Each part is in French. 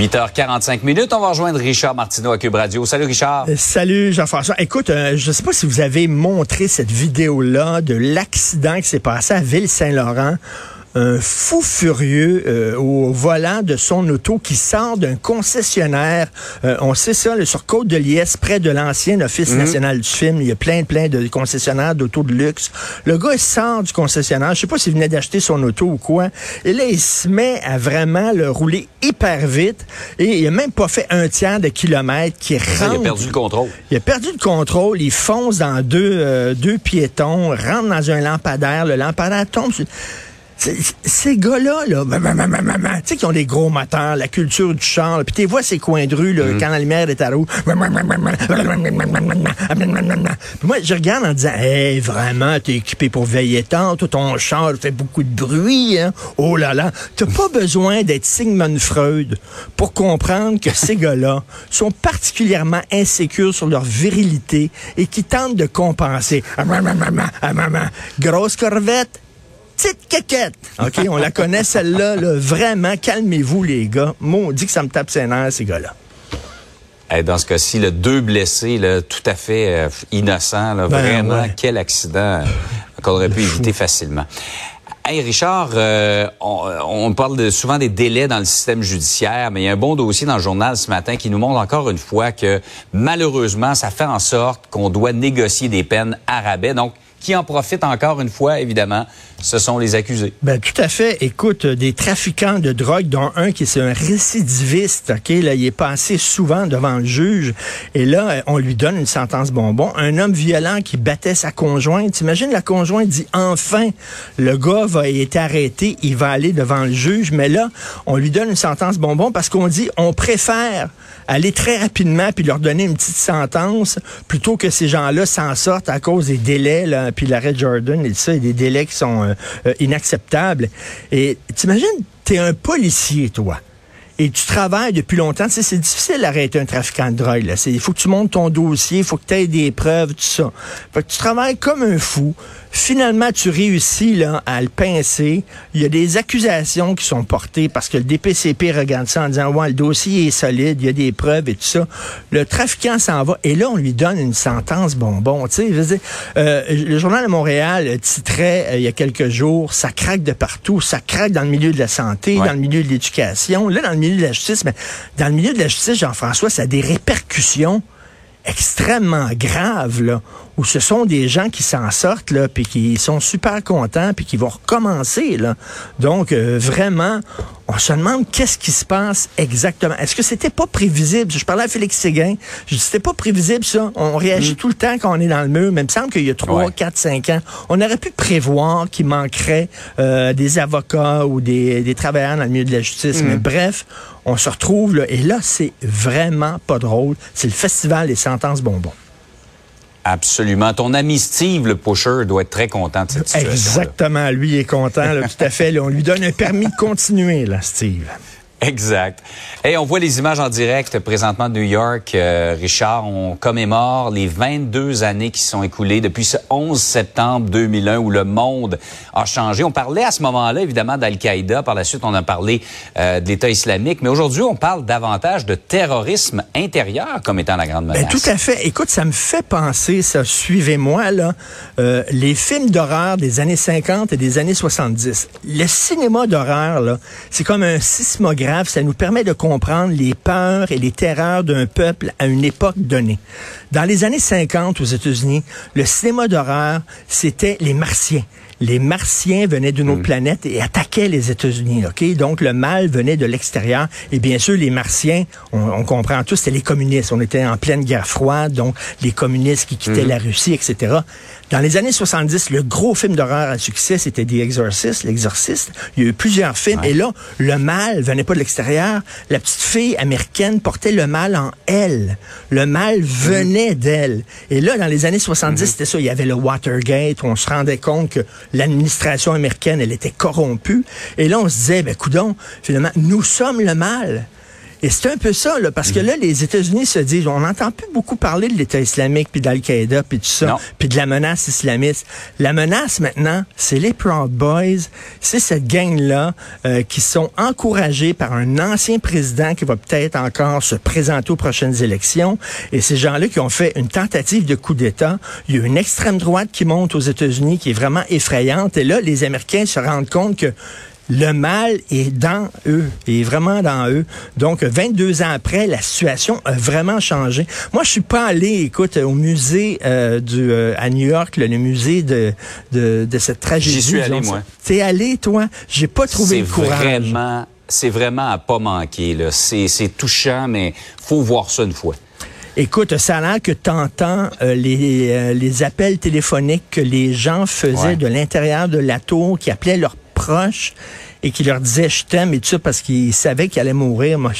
8h45 minutes, on va rejoindre Richard Martineau à Cube Radio. Salut Richard. Euh, salut Jean-François. Écoute, euh, je ne sais pas si vous avez montré cette vidéo-là de l'accident qui s'est passé à Ville-Saint-Laurent un fou furieux euh, au volant de son auto qui sort d'un concessionnaire. Euh, on sait ça, le sur Côte de Liesse, près de l'ancien Office mhm. national du film. Il y a plein, plein de concessionnaires d'auto de luxe. Le gars, il sort du concessionnaire. Je sais pas s'il venait d'acheter son auto ou quoi. Et là, il se met à vraiment le rouler hyper vite. Et il a même pas fait un tiers de kilomètre qui rentre. Il a perdu le contrôle. Il a perdu le contrôle. Il fonce dans deux, euh, deux piétons, rentre dans un lampadaire. Le lampadaire tombe sur ces gars-là, là, tu sais, qui ont des gros moteurs, la culture du char, puis tu vois ces coins de rue, là, quand la lumière est à rouge. moi, je regarde en disant, hey, vraiment, t'es équipé pour veiller tant, tout ton char fait beaucoup de bruit, hein? Oh là là. T'as pas besoin d'être Sigmund Freud pour comprendre que ces gars-là sont particulièrement insécures sur leur virilité et qui tentent de compenser. Grosse corvette, petite quéquette. OK, on la connaît celle-là. Vraiment, calmez-vous, les gars. Moi, on dit que ça me tape ses nerfs, ces gars-là. dans ce cas-ci, le deux blessés, là, tout à fait euh, innocents. Ben vraiment, quel accident qu'on aurait pu éviter facilement. Hey Richard, euh, on, parle souvent des délais dans le système judiciaire, mais il y a un bon dossier dans le journal ce matin qui nous montre encore une fois que malheureusement, ça fait en sorte qu'on doit négocier des peines à rabais. Donc, qui en profitent encore une fois, évidemment, ce sont les accusés. Ben, tout à fait. Écoute, des trafiquants de drogue, dont un qui est un récidiviste, OK, là, il est passé souvent devant le juge, et là, on lui donne une sentence bonbon. Un homme violent qui battait sa conjointe. T'imagines, la conjointe dit, enfin, le gars va être arrêté, il va aller devant le juge, mais là, on lui donne une sentence bonbon parce qu'on dit, on préfère aller très rapidement puis leur donner une petite sentence plutôt que ces gens-là s'en sortent à cause des délais, là, puis l'arrêt Jordan et ça, des délais qui sont euh, euh, inacceptables. Et t'imagines, t'es un policier, toi et tu travailles depuis longtemps, tu sais, c'est difficile d'arrêter un trafiquant de drogue. Là. Il faut que tu montes ton dossier, il faut que tu aies des preuves, tout ça. Fait que tu travailles comme un fou. Finalement, tu réussis là, à le pincer. Il y a des accusations qui sont portées parce que le DPCP regarde ça en disant ouais, le dossier est solide, il y a des preuves et tout ça. Le trafiquant s'en va et là, on lui donne une sentence bonbon. Tu sais, euh, le journal de Montréal titrait euh, il y a quelques jours Ça craque de partout, ça craque dans le milieu de la santé, dans le milieu de l'éducation, là, dans le milieu de la justice. Mais dans le milieu de la justice, Jean-François, ça a des répercussions extrêmement graves, là, où ce sont des gens qui s'en sortent, là, puis qui sont super contents, puis qui vont recommencer, là. Donc, euh, vraiment, on se demande qu'est-ce qui se passe exactement. Est-ce que c'était pas prévisible? Je parlais à Félix Séguin, je dis, c'était pas prévisible, ça. On réagit mm. tout le temps quand on est dans le mur, mais il me semble qu'il y a 3, 4, 5 ans, on aurait pu prévoir qu'il manquerait euh, des avocats ou des, des, travailleurs dans le milieu de la justice. Mais mm. bref, on se retrouve là, et là, c'est vraiment pas drôle. C'est le festival des sentences bonbons. Absolument. Ton ami Steve, le pusher, doit être très content de cette situation. Exactement. Lui est content, tout à fait. on lui donne un permis de continuer, Steve. Exact. Et on voit les images en direct présentement de New York. Euh, Richard, on commémore les 22 années qui sont écoulées depuis ce 11 septembre 2001 où le monde a changé. On parlait à ce moment-là évidemment d'Al-Qaïda. Par la suite, on a parlé euh, de l'État islamique. Mais aujourd'hui, on parle davantage de terrorisme intérieur comme étant la grande ben, menace. tout à fait. Écoute, ça me fait penser, ça, suivez-moi, là, euh, les films d'horreur des années 50 et des années 70. Le cinéma d'horreur, là, c'est comme un ça nous permet de comprendre les peurs et les terreurs d'un peuple à une époque donnée. Dans les années 50 aux États-Unis, le cinéma d'horreur, c'était les martiens les Martiens venaient d'une autre mm. planète et attaquaient les États-Unis. Ok, donc le mal venait de l'extérieur. Et bien sûr, les Martiens, on, comprend tous, c'était les communistes. On était en pleine guerre froide, donc les communistes qui quittaient mm-hmm. la Russie, etc. Dans les années 70, le gros film d'horreur à succès, c'était The Exorcist, l'exorciste. Il y a eu plusieurs films. Et là, le mal venait pas de l'extérieur. La petite fille américaine portait le mal en elle. Le mal venait d'elle. Et là, dans les années 70, mm-hmm. c'était ça. Il y avait le Watergate. Où on se rendait compte que l'administration américaine, elle était corrompue. Et là, on se disait, ben, coudon, finalement, nous sommes le mal. Et c'est un peu ça, là, parce que là, les États-Unis se disent, on n'entend plus beaucoup parler de l'État islamique, puis d'Al-Qaïda, puis tout ça, puis de la menace islamiste. La menace maintenant, c'est les Proud Boys, c'est cette gang-là euh, qui sont encouragés par un ancien président qui va peut-être encore se présenter aux prochaines élections. Et ces gens-là qui ont fait une tentative de coup d'État, il y a une extrême droite qui monte aux États-Unis qui est vraiment effrayante. Et là, les Américains se rendent compte que le mal est dans eux, est vraiment dans eux. Donc, 22 ans après, la situation a vraiment changé. Moi, je suis pas allé, écoute, au musée euh, du, euh, à New York, le, musée de, de, de cette tragédie. J'y suis allé, moi. T'es allé, toi? J'ai pas trouvé le courage. Vraiment, c'est vraiment à pas manquer. Là. C'est, c'est touchant, mais faut voir ça une fois. Écoute, ça a l'air que tu entends euh, les, les appels téléphoniques que les gens faisaient de l'intérieur de la tour, qui appelaient leurs proches et qui leur disait je t'aime et tout ça parce qu'ils savaient qu'ils allaient mourir. Moi,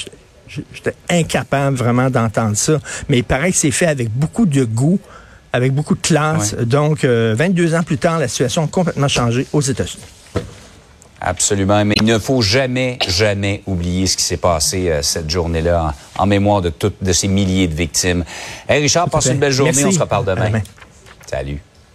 j'étais incapable vraiment d'entendre ça. Mais il paraît que c'est fait avec beaucoup de goût, avec beaucoup de classe. Donc, 22 euh, ans plus tard, la situation a complètement changé aux États-Unis. Absolument, mais il ne faut jamais, jamais oublier ce qui s'est passé euh, cette journée-là en, mémoire de toutes de ces milliers de victimes. Hey Richard, passe une belle journée, on se reparle demain. Salut.